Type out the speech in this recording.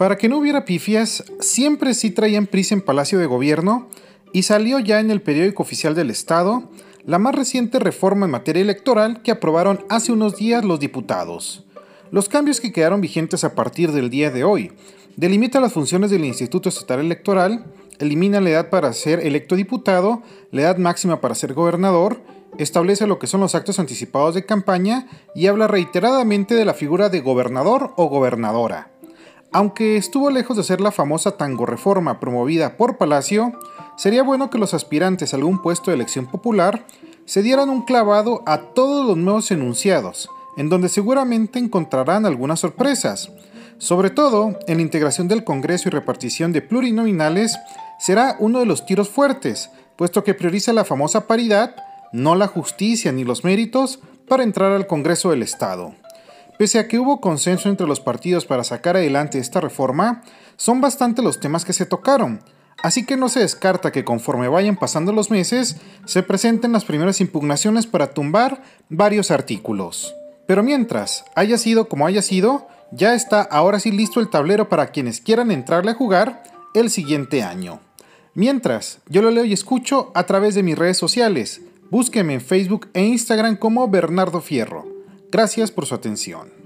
Para que no hubiera pifias, siempre sí traían prisa en Palacio de Gobierno y salió ya en el periódico oficial del Estado la más reciente reforma en materia electoral que aprobaron hace unos días los diputados. Los cambios que quedaron vigentes a partir del día de hoy delimita las funciones del Instituto Estatal Electoral, elimina la edad para ser electo diputado, la edad máxima para ser gobernador, establece lo que son los actos anticipados de campaña y habla reiteradamente de la figura de gobernador o gobernadora. Aunque estuvo lejos de ser la famosa tango reforma promovida por Palacio, sería bueno que los aspirantes a algún puesto de elección popular se dieran un clavado a todos los nuevos enunciados, en donde seguramente encontrarán algunas sorpresas. Sobre todo, en la integración del Congreso y repartición de plurinominales será uno de los tiros fuertes, puesto que prioriza la famosa paridad, no la justicia ni los méritos, para entrar al Congreso del Estado. Pese a que hubo consenso entre los partidos para sacar adelante esta reforma, son bastante los temas que se tocaron, así que no se descarta que conforme vayan pasando los meses, se presenten las primeras impugnaciones para tumbar varios artículos. Pero mientras haya sido como haya sido, ya está ahora sí listo el tablero para quienes quieran entrarle a jugar el siguiente año. Mientras, yo lo leo y escucho a través de mis redes sociales. Búsqueme en Facebook e Instagram como Bernardo Fierro. Gracias por su atención.